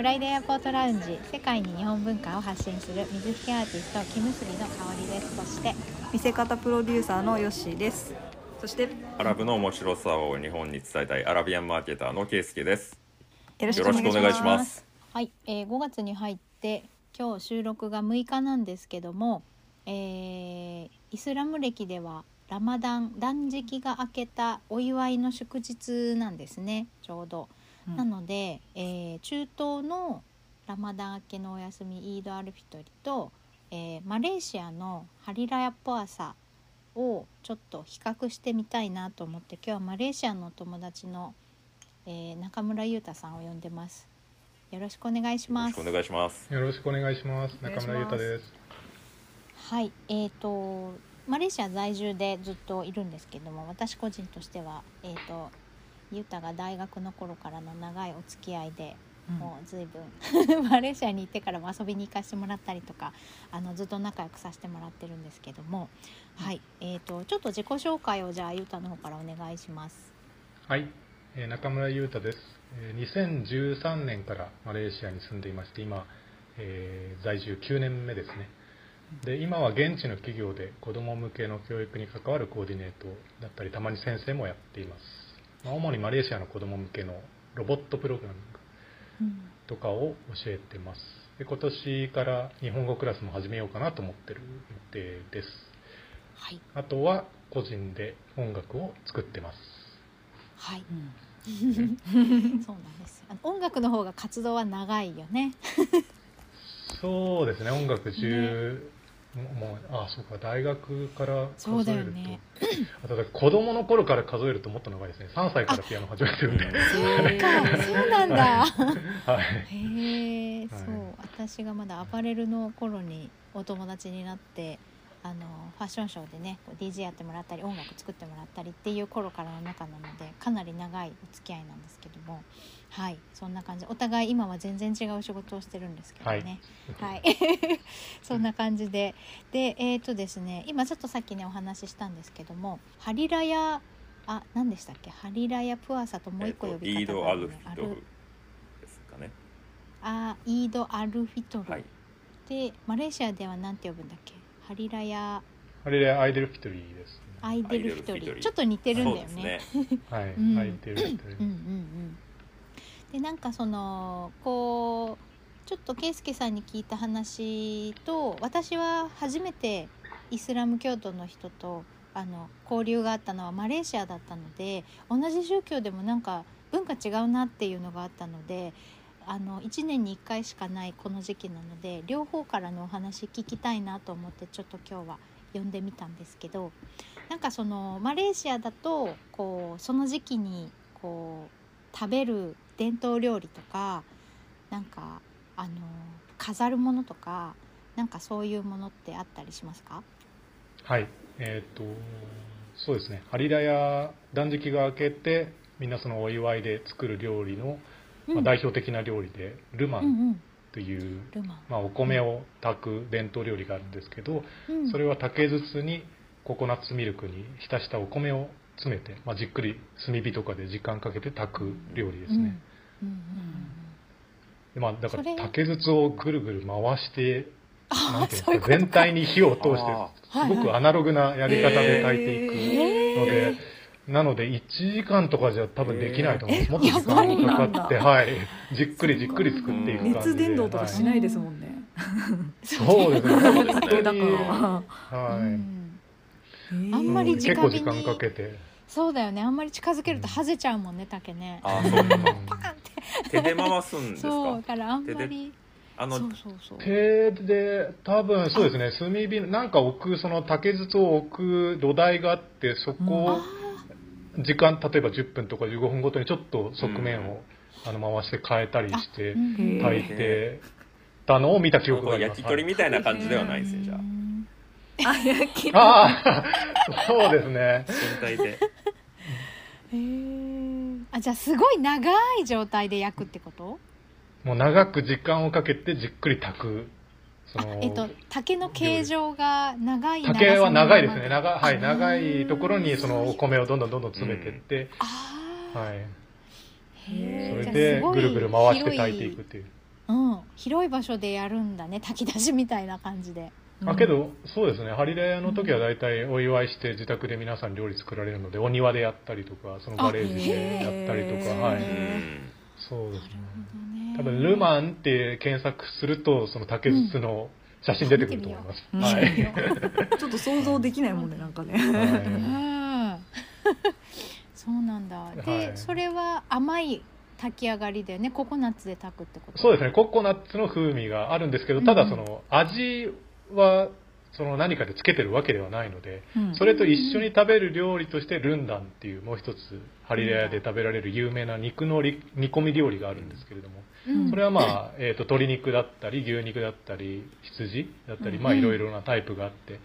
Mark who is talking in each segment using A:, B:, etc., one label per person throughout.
A: フライデーエアポートラウンジ世界に日本文化を発信する水引アーティスト木結びの香りですそして
B: 見せ方プロデューサーのヨッシーですそして
C: アラブの面白さを日本に伝えたいアラビアンマーケターのケイスケです。
B: よろし
C: よろしくお願いします。
A: はい、えー、5月に入って今日収録が6日なんですけども、えーイスラム歴ではラマダン断食が明けたお祝いの祝日なんですねちょうど。
B: うん
A: なので、えー中東のラマダン明けのお休みイード・アルフィトリと、えーマレーシアのハリラヤポアサをちょっと比較してみたいなと思って今日はマレーシアのお友達の、えー中村裕太さんを呼んでます。よろしくお願いします
C: よろしくお。願いします。
D: よろしくお願いします。中村優太です。
A: はい、えっ、とマレーシア在住でずっといるんですけども、私個人としてはえっ、と裕太が大学の頃からの長いお付き合いで、もう随分 マレーシアに行ってからも遊びに行かせてもらったりとか、あのずっと仲良くさせてもらってるんですけども、はい、えっ、とちょっと自己紹介をじゃあ裕太の方からお願いします。
D: はい、えー中村優太です。えー2013年からマレーシアに住んでいまして、今、えー在住9年目ですね。で、今は現地の企業で子ども向けの教育に関わるコーディネートだったり、たまに先生もやっています。まあ主にマレーシアの子ども向けのロボットプログラミング
A: うん
D: とかを教えてます。で今年から日本語クラスも始めようかなと思ってる予定です。
A: はい、
D: あとは個人で音楽を作ってます。
A: はい、
B: うん
A: そうなんです。あの音楽の方が活動は長いよね。
D: そうですね、音楽中、もう、あ、そうか、大学から数えると、
A: よね
D: あと子供の頃から数えるともっと長いですね。3歳からピアノ始めてるんで。
A: そうか、そうなんだ。
D: はい。
A: へえ、
D: はい
A: そう私がまだアパレルの頃にお友達になってあのファッションショーでね DJ やってもらったり音楽作ってもらったりっていう頃からの仲なのでかなり長いお付き合いなんですけどもはいそんな感じ。お互い今は全然違う仕事をしてるんですけどね。はい、そんな感じで。でえっ、とですね今ちょっとさっきねお話ししたんですけどもハリラヤあ何でしたっけ？ハリラヤプアサともう一個呼び
C: イード・
A: 方がある
C: アルフィト
A: ね。
C: ルですかね。
A: あイード・アルフィトル、
C: はい。
A: でマレーシアではなんて呼ぶんだっけ？ハリラヤ。
D: あれでアイデルフィトリーです、ね。
A: アイデルフィト
C: リ
A: リちょっと似てるんだよね。
C: ね。
D: はい、
A: うん。
D: アイデルフィトリー。
A: うんうんうんでなんかそのこうちょっと圭介さんに聞いた話と私は初めてイスラム教徒の人とあの交流があったのはマレーシアだったので同じ宗教でもなんか文化違うなっていうのがあったのであの1年に1回しかないこの時期なので両方からのお話聞きたいなと思ってちょっと今日は呼んでみたんですけどなんかそのマレーシアだとこうその時期にこう食べる伝統料理とかなんかあの飾るものとかなんかそういうものってあったりしますか？
D: はい。えっ、と、そうですね。ハリラや断食が明けて、みんなそのお祝いで作る料理の、まあ、代表的な料理で、ルマン
A: うんうん。
D: という、まあ、お米を炊く伝統料理があるんですけど、
A: うん。
D: それは竹筒にココナッツミルクに浸したお米を詰めて、まあ、じっくり炭火とかで時間かけて炊く料理ですね、まあ、だから竹筒をぐるぐる回して
A: あ
D: なんて全体に火を通して
C: あ
D: すごくアナログなやり方で炊いていくので、なので1時間とかじゃ多分できないと思います、もっと時間がかかって、
B: や
D: はい、じっくりじっくり作っていく感じで。
B: 熱伝導とかし
D: は
B: ないですもんね、
D: いそうですね。はい、
A: あんまり
D: 結構時間かけて
A: そうだよね。あんまり近づけるとはぜちゃうもんね竹ね。
C: あ、そうか。
A: パカンって。
C: 手で回すんです
A: そう
C: か。
A: だからあんまり
C: あの
A: そうそうそう。
D: 手で多分そうですね。炭火なんか置くその竹筒を置く土台があってそこを
A: あ
D: 時間例えば10分とか15分ごとにちょっと側面を、あの回して変えたりして炊いてたのを見た記憶があります。
C: 焼き鳥みたいな感じではないですね、じゃ
A: うん
B: あ焼き
D: ああそうですね。
C: あ。全体で。
A: へー。あじゃあすごい長い状態で焼くってこと？
D: もう長く時間をかけてじっくり炊く。そ
A: あ
D: の
A: えっと竹の形状が長い
D: 竹は長いですね。
A: 長
D: 長,、はい、
A: あ
D: 長いところにそのお米をどんどんどんどん詰めていって、
A: あー。
D: はい、それでぐるぐる回して炊いていくっていう。
A: 広い場所でやるんだね。炊き出しみたいな感じで。
D: あけどそうですね。ハリラヤの時は大体お祝いして自宅で皆さん料理作られるのでお庭でやったりとかそのガレージでやったりとか
B: あ
D: はい。
C: うん。
D: そうですね。
A: ね。
D: 多分ルマンって検索するとその竹筒の写真出てくると思います、
B: うん。
D: はい、
B: ちょっと想像できないもんねなんかね。
A: う
D: は
A: ん。そうなんだ。で、
D: はい。
A: それは甘い炊き上がりだよね。ココナッツで炊くってこと？
D: い、そうですね。ココナッツの風味があるんですけどただその味はその何かでつけてるわけではないので
B: うん。
D: それと一緒に食べる料理としてルンダンっていうもう一つハリレアで食べられる有名な肉のり煮込み料理があるんですけれども
A: うん。
D: それはまあ、えー、と鶏肉だったり牛肉だったり羊だったり、まあ
A: うん
D: いろいろなタイプがあって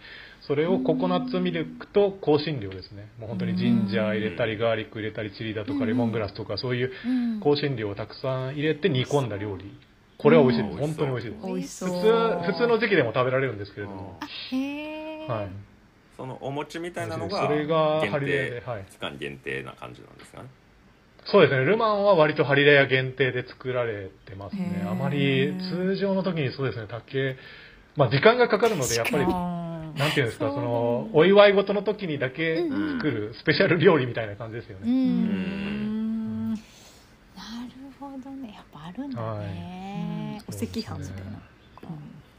D: それをココナッツミルクと香辛料ですね。もう本当にジンジャー入れたりガーリック入れたりチリだと
A: うん
D: かレモングラスとかそういう
A: うん。
D: 香辛料をたくさん入れて煮込んだ料理これは美味しいです。
C: うん。
D: 本当に美味しいです。
B: 美味しそう。
D: 普通普通の時期でも食べられるんですけれども。
A: あへえ、
D: はい。
C: そのお餅みたいなのが
D: それが
C: 限
D: ハリレアで
C: 定
D: はい。
C: 期間限定な感じなんですか？ね
D: そうですね。ルマンは割とハリレア限定で作られてますね。あまり通常の時にそうですね。竹まあ時間がかかるのでやっぱり
B: あ
D: なんていうんですか、
A: そ
D: の、お祝い事の時にだけ
C: うん
D: 作るスペシャル料理みたいな感じですよ
A: う
D: ね。
A: ん。
B: ー
A: なん。るほどねやっぱあるんだね、
B: お赤飯みたいな。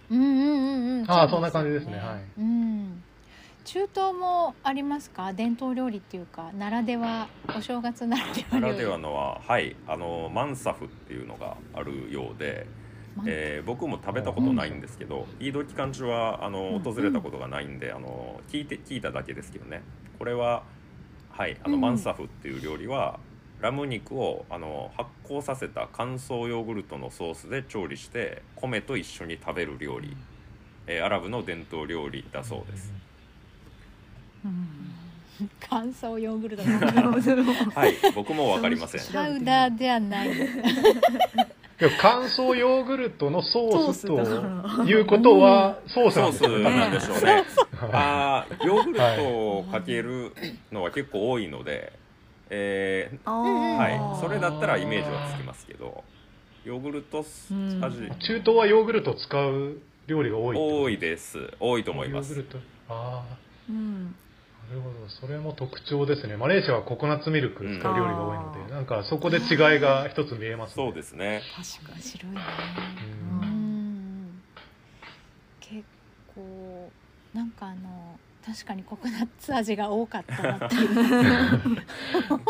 A: うん、うんうんうん
D: ああ、
A: う
D: そんな感じです
A: よ
D: ね。はい。
A: うん。中東もありますか？伝統料理っていうかならではお正月ならでは料理。
C: ならではのははい。あのマンサフっていうのがあるようで、えー僕も食べたことないんですけど、イード期間中はあの
B: うん。
C: 訪れたことがないんで、あの聞いて聞いただけですけどね。これははい。あの、
A: うん。
C: マンサフっていう料理はラム肉をあの発酵させた乾燥ヨーグルトのソースで調理して米と一緒に食べる料理、えーアラブの伝統料理だそうです、
A: 乾燥ヨーグルト
B: うん
C: はい僕もわかりません。
A: パウダーではない。
D: 乾燥ヨーグルトのソースということはソースなんで
C: しょうね。
D: はい
C: あーヨーグルトをかけるのは結構多いので、えーはい、それだったらイメージはつきますけど、ヨーグルト
B: うん
C: 味
D: 中東はヨーグルトを使う料理が多い
C: 多いです。多いと思います
D: ヨーグル。ト。あ
B: うん
D: あ、なるほど。それも特徴ですね。マレーシアはココナッツミルク使う料理が多いので、
B: うん
D: なんかそこで違いが一つ見えますね。
C: そうですね。
B: 確か
A: 面白いね
D: うん
A: うん結構なんかあの確かにココナッツ味が多かったなっていう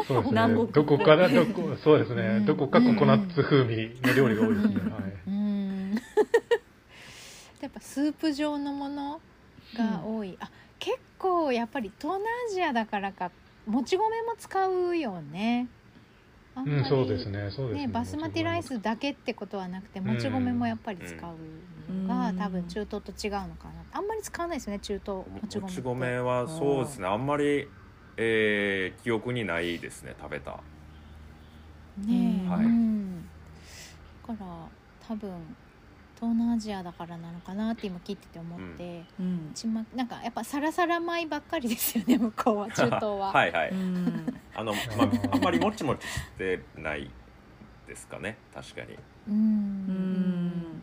D: そうですね。どこからどこ、そうですね。
A: うん
D: どこかココナッツ風味の料理が多いですね。
A: うん
D: はい。
A: うんやっぱスープ状のものが多い、あ結構やっぱり東南アジアだからかもち米も使うよねあん
D: うん、
A: まり
D: そうですね。そうですね。
A: ね、バスマティライスだけってことはなくてもち米もやっぱり使うのが、
B: うん
A: 多分中東と違うのかなあんまり使わないですよね中東もち米
C: もち米はそうですね。あんまり、えー記憶にないですね。食べた。
A: ねえ、
C: はい
A: うんだから多分東南アジアだからなのかなって今聞いてて思って、
B: うん
A: ちまなんかやっぱサラサラ米ばっかりですよね向こうは中東は。
C: はいはい。
B: うん
C: あの、まあ、あんまりもちもちしてないですかね。確かに。
A: う
B: うんん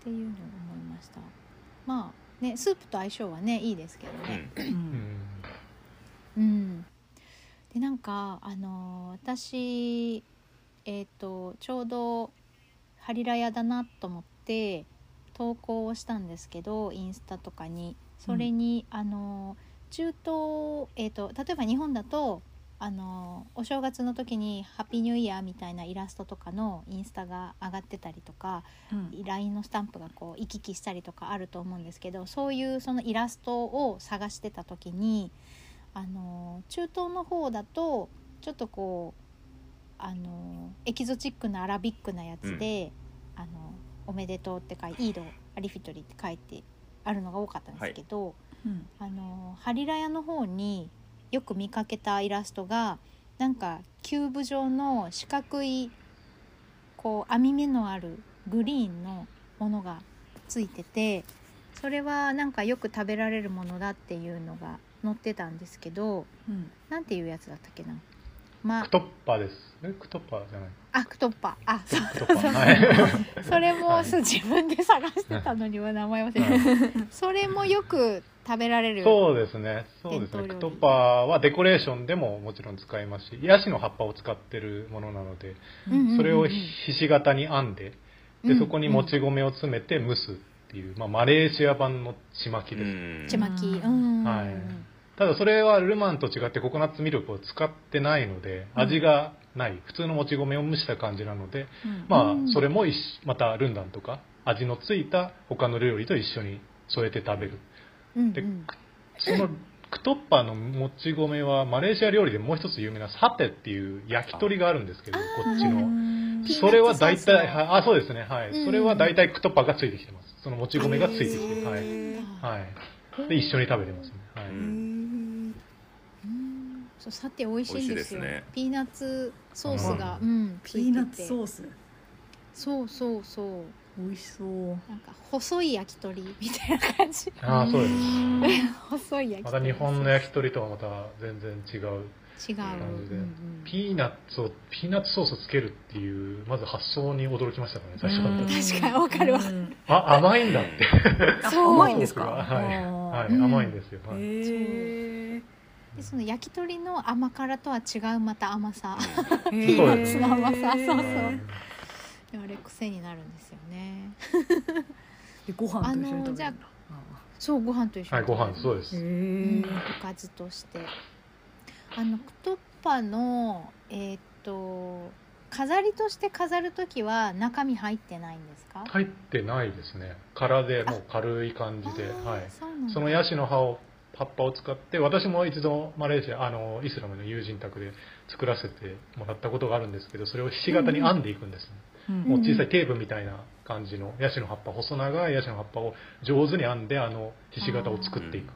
A: っていうのを思いました。まあねスープと相性はねいいですけど
C: う
A: ね。
C: ん。
B: うん
A: うん、でなんかあのー私えっ、とちょうどハリラヤだなと思って投稿をしたんですけどインスタとかにそれに、あのー中東、えー、と例えば日本だとあのーお正月の時に「ハッピーニューイヤー」みたいなイラストとかのインスタが上がってたりとか
B: うん。
A: LINE のスタンプがこう行き来したりとかあると思うんですけどそういうそのイラストを探してた時にあの中東の方だとちょっとこうあのエキゾチックなアラビックなやつで「あのおめでとう」って書いて「イードアリフィトリ」って書いてあるのが多かったんですけど、
B: うん。
A: あのハリラヤの方によく見かけたイラストがなんかキューブ状の四角いこう網目のあるグリーンのものがついててそれはなんかよく食べられるものだっていうのが載ってたんですけど
B: うん。
A: なんていうやつだったっけなま
D: クトッパーです。えクトッパーじゃない。
A: あクトッパ。あそう
D: クトッパ。ーはい。
A: それも、
D: はい。
A: そう 自分で探してたのには名前忘れてそれもよく食べられる。
D: そうですね。そうですね。クトッパーはデコレーションでももちろん使いますしヤシの葉っぱを使ってるものなので
A: うんうんうんうん。
D: それをひし形に編んでで
A: うん。
D: そこにもち米を詰めて蒸すっていう、まあ、マレーシア版のちまきです、
C: うん。
A: ちまき。うん。
D: はいただそれはルマンと違ってココナッツミルクを使ってないので味がない。普通のもち米を蒸した感じなので
B: うん。
D: まあ
A: うん。
D: それもまたルンダンとか味のついた他の料理と一緒に添えて食べる。で
A: うんうん。
D: そのクトッパーのもち米はマレーシア料理でもう一つ有名なサテっていう焼き鳥があるんですけどこっち
A: う
D: のそれは大体はいあそうですね。はい。
A: うん。
D: それは大体クトッパーがついてきてます。そのもち米がついてきてはい。
B: へ
D: はい。で一緒に食べてますね。はい。
C: うん
A: うんそうさて美味しいんですよ。
C: 美味しいですね。
A: ピーナッツソースが、
D: う
A: うん、
B: ピーナッツ
A: ー
B: ソース？
A: そうそうそう。
B: 美味しそう。
A: なんか細い焼き鳥みたいな感じ。
D: ああそうです。
A: 細い焼き鳥
D: また日本の焼き鳥とはまた全然違う。
A: 違う、
D: 感じで。
A: うん
D: ピーナッツをピーナッツソースをつけるっていうまず発想に驚きましたからね最初
B: うん。
A: 確かにわかるわ。
B: うん。
D: あ甘いんだって。
B: あ
A: そう
B: 甘いんですか？
D: は。い、はい
A: うん
D: 甘いんですよ、はい。
B: へえ
A: でその焼き鳥の甘辛とは違うまた甘さ。
B: ピ
A: ー。ナッツの甘さそうそう。
D: はい
A: あれ癖になるんですよね。
B: でご飯と一緒に食べるんだ。
A: あのじゃそうご飯と一緒
D: はい、
A: に
D: ご飯そうです、
A: おかずとして。あのクトッパのえーっと飾りとして飾る時は中身入ってないんですか、
D: 入ってないですね。空でもう軽い感じで、はい、
A: そ
D: のヤシの葉を葉っぱを使って私も一度マレーシアあのイスラムの友人宅で作らせてもらったことがあるんですけどそれをひし形に編んでいくんですね、
B: うん。
D: もう小さいテープみたいな感じのヤシの葉っぱ細長いヤシの葉っぱを上手に編んであのひし形を作っていく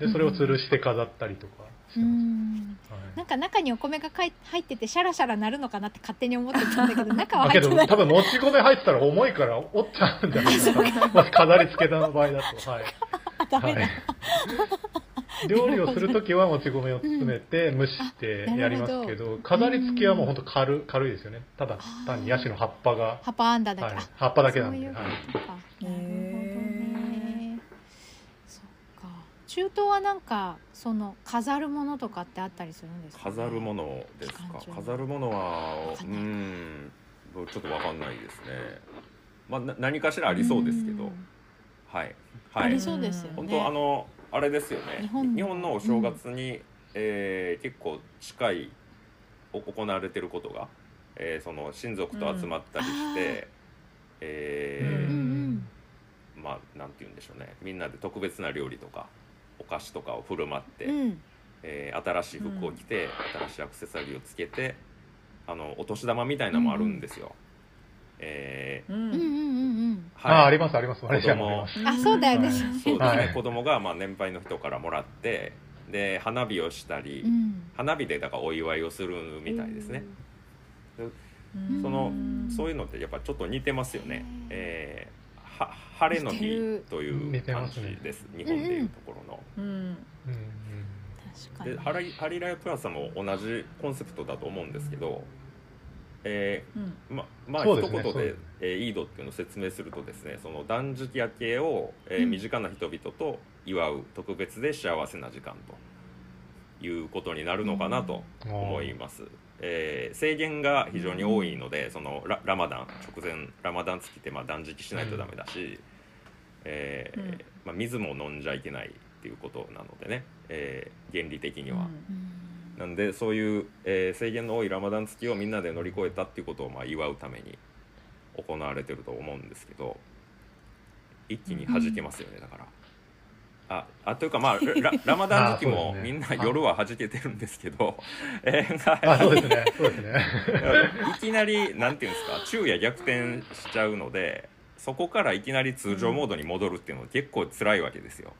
D: でそれを吊るして飾ったりとか
A: うん。
D: はい。
A: なんか中にお米がかい入っててシャラシャラなるのかなって勝手に思ってたんだけど 中は入ってない。
D: 多分もち米入ってたら重いから折っちゃうんじゃないですかまず飾り付けの場合だと。はい。
A: ダメだ、
D: はい。料理をするときはもち米を詰めて蒸してやりますけど飾り付けはもう本当軽軽いですよね。ただ単にヤシの葉っぱが、
A: 葉っぱあんだだけ、
D: はい。
A: あ、
D: 葉っぱだけなん
A: そういう
D: はい
A: 中東はなんかその飾るものとかってあったりするんですか、
C: 飾るものですか？飾るものはうんちょっとわかんないですね。まあな何かしらありそうですけど。
A: ん。
C: はい。
A: あり
C: はい
A: そうですよね。
C: 本当あのあれですよね。
A: 日本の。
C: のお正月に、えー結構近いお行われてることが、えーその親族と集まったりして、え
A: うんう
C: ー
A: ん。
C: まあなんて言うんでしょうね。みんなで特別な料理とか。お菓子とかを振る舞って、
A: うん。
C: えー新しい服を着て、新しいアクセサリーをつけてあのお年玉みたいなのもあるんですよ。えー
B: う
A: うんうんうんうん。
D: あああり
C: ま
D: ますあります。マレーシアもあります。
A: うんあそうだよね、
D: はい。
A: そう
C: ですね、
D: はい。
C: 子供がまあ年配の人からもらってで花火をしたり、
A: うん。
C: 花火でだからお祝いをするみたいですね、
B: うん。
C: その
B: うん。
C: そういうのってやっぱちょっと似てますよね、えーは晴れの日という感じ
D: ますね。
C: です。日本でいうところの、
B: うん。
D: うん。
A: 確かに。
C: でハリハリラヤプラザも同じコンセプトだと思うんですけど、え
B: うん。
C: ーままあ一言で
D: です。
C: えーイードっていうのを説明するとですねその断食明けを、えー
A: うん。
C: 身近な人々と祝う特別で幸せな時間ということになるのかなと
D: うん
C: 思います、えー制限が非常に多いので、そのララマダン直前ラマダン月ってまあ断食しないとダメだし、えー
B: うん
C: まあ、水も飲んじゃいけないっていうことなのでね、えー原理的には。
A: うん
C: なんでそういう、えー制限の多いラマダン月をみんなで乗り越えたっていうことをまあ祝うために行われてると思うんですけど一気に弾けますよね、だから。ああというかまあ ララマダン時期もみんな夜は弾けてるんですけど、
D: そうですね。そうですね。
C: いきなりなんていうんですか昼夜逆転しちゃうのでそこからいきなり通常モードに戻るっていうのは結構辛いわけですよ。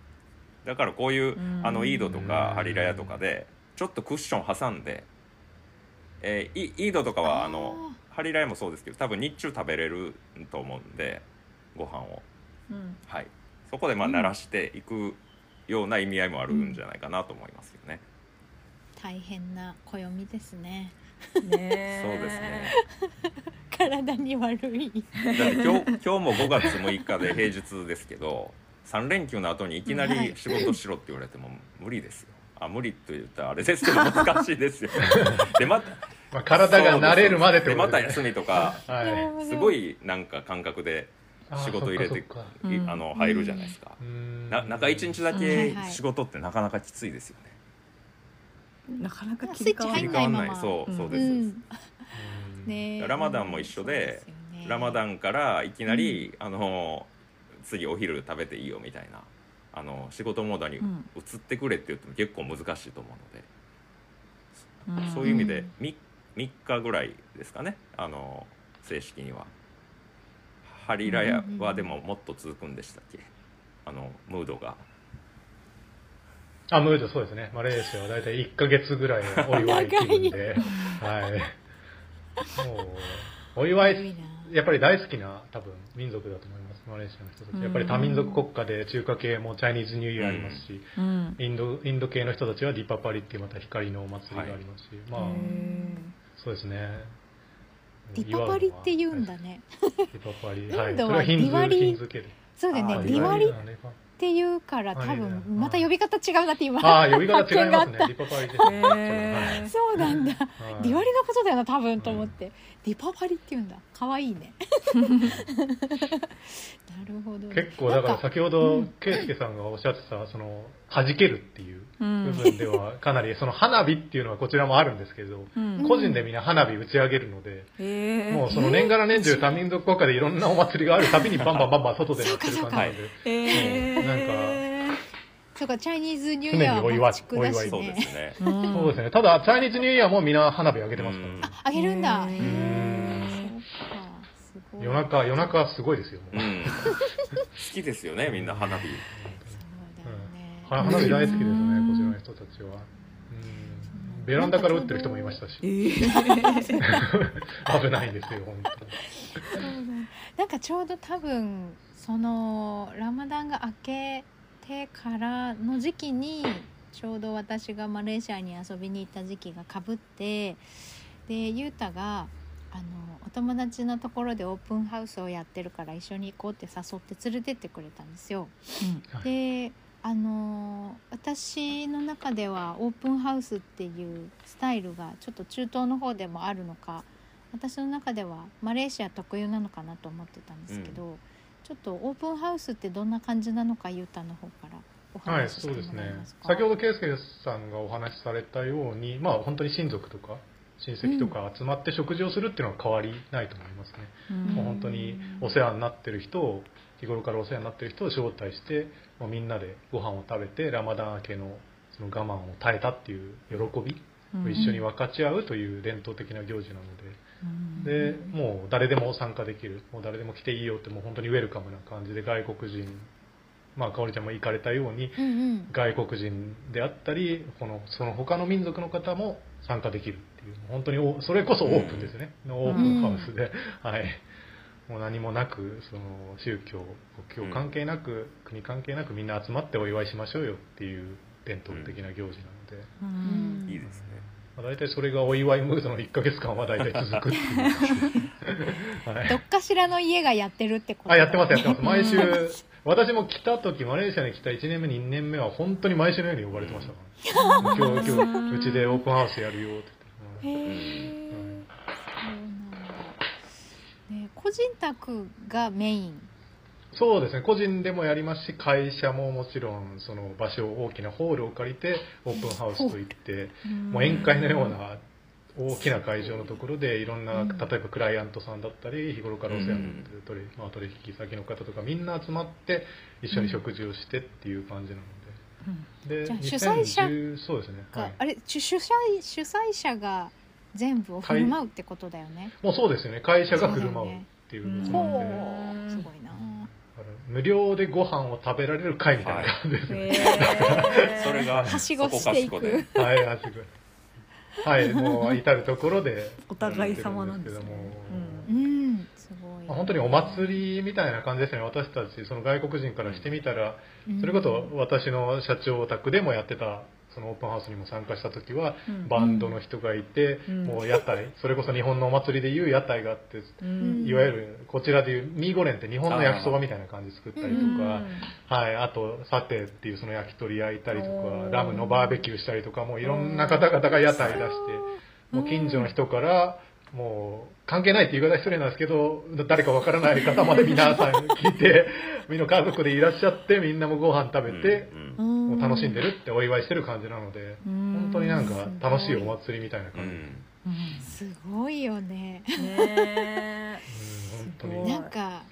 C: だからこういう
B: うん。
C: あのイードとか
D: うん
C: ハリラヤとかでちょっとクッション挟んで、えーイイードとかはあのハリラヤもそうですけど多分日中食べれると思うんでご飯を。
B: うん。
C: はいそこでまあ
A: うん
C: 慣らしていくような意味合いもあるんじゃないかなと思いますよね、
A: 大変な暦ですね。
B: ね
C: そうですね。
A: 体に悪い。
C: だって今日今日も5月6日で平日ですけど3連休の後にいきなり仕事しろって言われても無理ですよ。あ無理と言ったらあれですけど難しいですよ。でまた
D: まあ、体が慣れるまでって
C: でまた
D: ことですね。
C: 休みとか
D: はい。
C: すごいなんか感覚で仕事入れて
D: あ
C: の入るじゃないですか。な中1日だ
A: はい
C: け
A: はい。
C: 仕事ってなかなかきついですよね。
B: なかなか切り替わ
C: んない。
A: んないまま。
C: そうそう
A: う
C: です
A: ね
C: ラマダンも一緒でラマダンからいきなり、あの次お昼食べていいよみたいなあの仕事モードに
B: うん。
C: 移ってくれって言っても結構難しいと思うので、
B: ん。
C: そういう意味で
A: うん
C: 3, 3日ぐらいですかね。あの正式にはハリラヤはでももっと続くんでしたっけ？あのムードが。
D: あムードそうですね。マレーシアは大体1か月ぐらいのお祝い気分で。はい。もうお祝いやっぱり大好きな多分民族だと思います。マレーシアの人た
B: うん。
D: ちやっぱり多民族国家で中華系も Chinese New Year ありますし、
B: うん。
D: インドインド系の人たちはディパバリっていうまた光のお祭りがありますし、まあ
B: へ
D: そうですね
A: ディパバリって言うんだね。
D: ディパパリ。はい。
A: インドはディワリ。そうだよねディワリっていうから多分また呼び方違うなって今
D: ああ呼び方違いますね。
A: 発見があっ
D: ディパバリです
B: へ
D: ね
B: ー
A: そうなんだ。
D: はい。
A: ディワリのことだよな多分と思って、ディパパリって言うんだ。可愛いね。なるほどね。
D: 結構だから先ほど圭介さんがおっしゃってたその弾けるっていう
B: うん。
D: 部分ではかなりその花火っていうのはこちらもあるんですけど
B: うん。
D: 個人でみんな花火打ち上げるのでもうその年がら年中多民族国家でいろんなお祭りがあるたびにバンバンバンバン 外でやってる感じなので。なん
A: そうかチャイニーズニューイヤー
D: 常にお祝い
A: は爆竹だし
C: そうで
A: ね
C: すね。
B: うん
D: そうですね。ただチャイニーズニューイヤーもみんな花火上げてますから
C: うん。
D: ね
A: あげるん。だ
D: 夜中夜中すごいですよ
C: 好きですよねみんな花火
D: 花花火大好きですね
B: うん
D: こちらの人たちは。うん。ベランダから打ってる人もいましたし。
B: えー。
D: 危ないですよ本当に。
A: そうだ。なんかちょうど多分そのラマダンが明けてからの時期にちょうど私がマレーシアに遊びに行った時期がかぶってでゆうたがあのお友達のところでオープンハウスをやってるから一緒に行こうって誘って連れてってくれたんですよ。であの私の中ではオープンハウスっていうスタイルがちょっと中東の方でもあるのか私の中ではマレーシア特有なのかなと思ってたんですけど、ちょっとオープンハウスってどんな感じなのかゆうたの方からお
D: はい、
A: 話ししてもらえます。か？
D: 先ほど圭介さんがお話しされたように、まあ本当に親族とか親戚とか集まって食事をするっていうのは変わりないと思いますね。
B: うん
D: もう本当にお世話になってる人を日頃からお世話になってる人を招待して、もうみんなでご飯を食べてラマダン明けのその我慢を耐えたっていう喜びを一緒に分かち合うという伝統的な行事なの
B: うん。
D: で、でもう誰でも参加できる、もう誰でも来ていいよってもう本当にウェルカムな感じで外国人、まあかおりちゃんも行かれたように。外国人であったりこのその他の民族の方も参加できるっていう本当におそれこそオープンですね、オープンハウスで、はいもう何もなくその宗教国境関係なく、国関係なくみんな集まってお祝いしましょうよっていう伝統的な行事なので、
B: うん。
C: いいですね。
D: まあ、大体それがお祝いムードの1ヶ月間は大体続くっていう、はい。
A: どっかしらの家がやってるってこと
D: あやってますやってます。
A: ね
D: 毎週 私も来た時マレーシアに来た1年目2年目は本当に毎週のように呼ばれてましたから、今日今日うちでオープンハウスやるよって言って、
A: うなんだ。ね、個人宅がメイン。
D: そうですね。個人でもやりますし会社ももちろんその場所大きなホールを借りてオープンハウスといってもう宴会のような大きな会場のところでいろんな
A: うん。
D: 例えばクライアントさんだったり日頃からお世話になってる取り,、まあ、取引先の方とかみんな集まって一緒に食事をしてっていう感じなので。で
A: じゃあ主催者
D: 2010そうですね、
A: が、
D: はい、
A: あれ主主催主催者が全部を振る舞うってことだよね。
D: もうそうですよね。会社が振る舞うっていうこと
A: ほ
D: なので、
A: う、すごいな。
D: 無料でご飯を食べられる会みたいな感じですね、
B: へー。
C: それが
A: はしごしていく。
D: はい、あすご。い。はい、もう至るところで。
B: お互い様なんですね。
D: けども。
A: うん、すごい。
D: まあ本当にお祭りみたいな感じですね。私たち、その外国人からしてみたら、それこそ私の社長宅でもやってた、そのオープンハウスにも参加した時は、
B: うん。
D: バンドの人がいて、
B: うん。
D: もう屋台それこそ日本のお祭りでいう屋台があって、
B: うん。
D: いわゆるこちらでいうミーゴレンって日本の焼きそばみたいな感じで作ったりとか、はい、あとサテっていうその焼き鳥焼いたりとかラムのバーベキューしたりとかもういろんな方々が屋台出してもう近所の人からもう関係ないって言い方失礼なんですけど誰かわからない方まで皆さん聞いて みんな家族でいらっしゃってみんなもご飯食べて、
C: うんうん
D: もう楽しんでるってお祝いしてる感じなので本当になんか楽しいお祭りみたいな
C: う
D: 感じ、
C: ん。
A: すごいよね。
B: ね
D: うん、本当
B: すごい。
D: に
A: なんか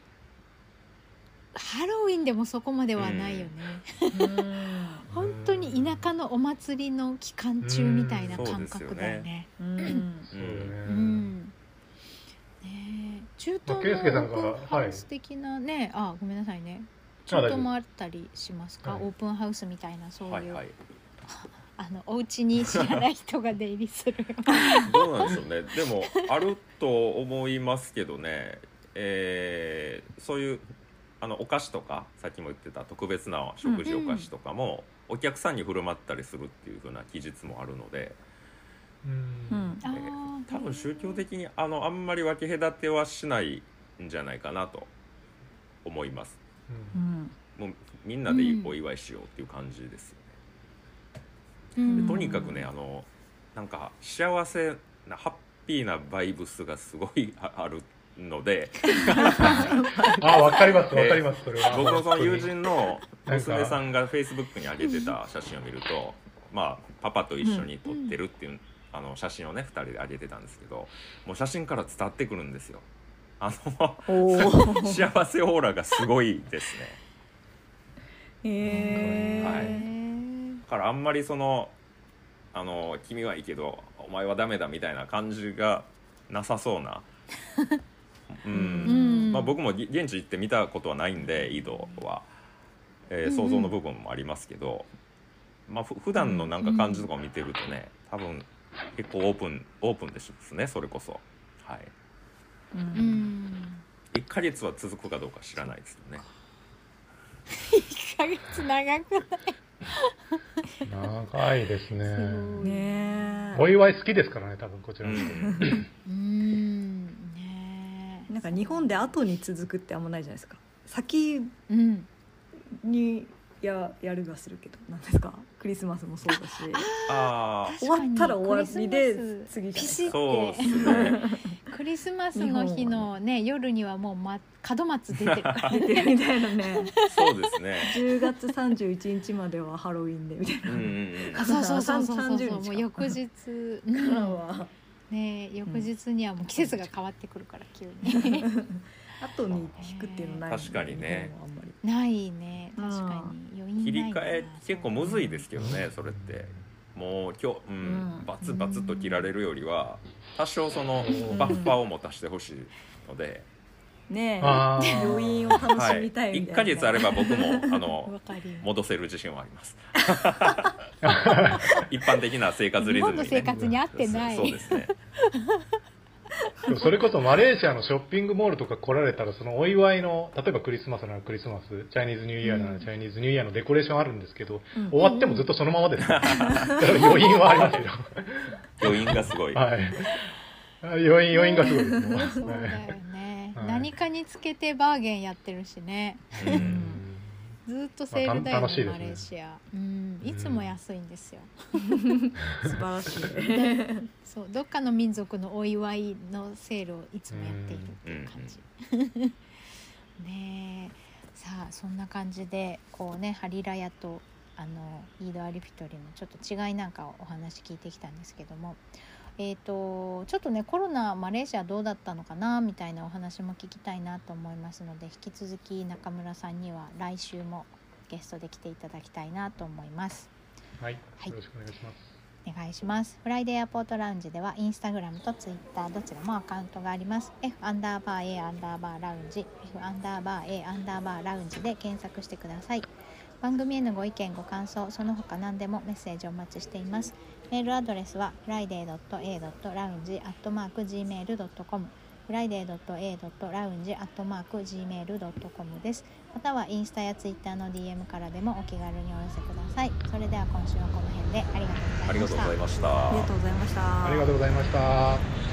A: ハロウィンでもそこまではないよね、
B: うん
A: 本当に田舎のお祭りの期間中みたいな感覚だよね。
B: うん。
D: そう
A: ん。中東のオープンハウス的なね、あごめんなさいね。中東もあったりしますか、
D: はい。
A: オープンハウスみたいなそういう、
C: はいはい。
A: あのお家に知らない人が出入りする。
C: どうなんでしょうね。でもあると思いますけどね、えーそういうあのお菓子とかさっきも言ってた特別な食事お菓子とかも、お客さんに振る舞ったりするっていう風な記述もあるので、
D: うん。
C: えー多分宗教的にあのあんまり分け隔てはしないんじゃないかなと思います。
B: うん。
C: もうみんなで
A: うん
C: お祝いしようっていう感じですよね、
A: うん。
C: でとにかくねあのなんか幸せなハッピーなバイブスがすごいああるので。
D: あわかりますわかりますそれは。
C: 僕のその友人の娘さんがフェイスブックに上げてた写真を見るとまあパパと一緒に撮ってるっていう、あの写真をね2人で上げてたんですけどもう写真から伝わってくるんですよ。あの 幸せオーラがすごいですね。
B: へー。
C: はい。だからあんまりそのあの君はいいけどお前はダメだみたいな感じがなさそうなうん、
A: うん。
C: まあ、僕もぎ現地行って見たことはないんで井戸は、えー想像の部分もありますけど、まあ、ふ普段のなんか感じとかを見てるとね多分結構オープンオープンですねそれこそ。はい。
B: う
A: うん。ん
C: 1ヶ月は続くかどうか知らないですよね。
A: 1ヶ月長くない？
D: 長いです
A: す
D: ね
B: ね
D: お祝い好きですからね多分こちらの人
C: うん
B: なんか日本で後に続くってあんまないじゃないですか。先
A: うん
B: にややるがするけど。なんですか？クリスマスもそうだし。
C: ああ
B: 終わったら終わりで次
A: ピシッ
C: そうですね。
A: クリスマスの日のね夜にはもう、ま、門松出てるから
B: 出てる。みたいなね
C: そうですね。
B: 10月31日まではハロウィンでみたい
C: うんうんうん。
A: あそうそうそうそうそう
B: 30日か。
A: もう翌日、う
B: なから
A: ん、
B: は
A: ね翌日にはもう季節が変わってくるから急に。
B: 後に引くっていうのないもん
C: 確かにね。
B: 日本はあんまり。
A: ないね確かに。余韻
C: 切
A: ないな
C: り替え結構むずいですけどねそれって。もう今日、うん
B: うん。
C: バツバツと切られるよりは多少その
D: うん。
C: バッファーを持たせてほしいので、
B: ね。余韻を楽し
C: はい、1
B: みたいみたい。な、
C: ヶ月あれば僕もあの戻せる自信はあります。一般的な生活リズムに、ね、
A: 日本の生活に合ってない。
C: そうそうですね。
D: でもそれこそマレーシアのショッピングモールとか来られたらそのお祝いの例えばクリスマスならクリスマスチャイニーズニューイヤーならチャイニーズニューイヤーのデコレーションあるんですけど、
B: うん。
D: 終わってもずっとそのままです、だから余韻はありますよ。
C: 余韻がすごい、
D: はい。余韻余韻がすごいです。もう
A: そうだよ
D: はい
A: ね、
D: はい
A: 何かにつけてバーゲンやってるしね。
C: うん。
A: ずっとセールだよ
D: ね,、
A: マレーシア、うん、いつも安いんですよ、
B: 素晴らしい。
A: そうどっかの民族のお祝いのセールをいつもやっているっていう感じ、ねえ。さあそんな感じでこうねハリラヤとあのイード・アリフィトリのちょっと違いなんかをお話聞いてきたんですけどもえー、とちょっとねコロナマレーシアどうだったのかなみたいなお話も聞きたいなと思いますので引き続き中村さんには来週もゲストで来ていただきたいなと思います。
D: はい、
A: はい
D: よろしくお願いします
A: お願いします。フライデーエアポートラウンジではインスタグラムとツイッターどちらもアカウントがあります。F アンダーバー A アンダーバーラウンジ、F アンダーバー A アンダーバーラウンジで検索してください。番組へのご意見、ご感想、その他何でもメッセージをお待ちしています。メールアドレスは friday.a.lounge.gmail.com friday.a.lounge.gmail.com です。またはインスタやツイッターの DM からでもお気軽にお寄せください。それでは今週はこの辺でありがとうございました。
C: ありがとうございました。
B: ありがとうございました。
D: ありがとうございました。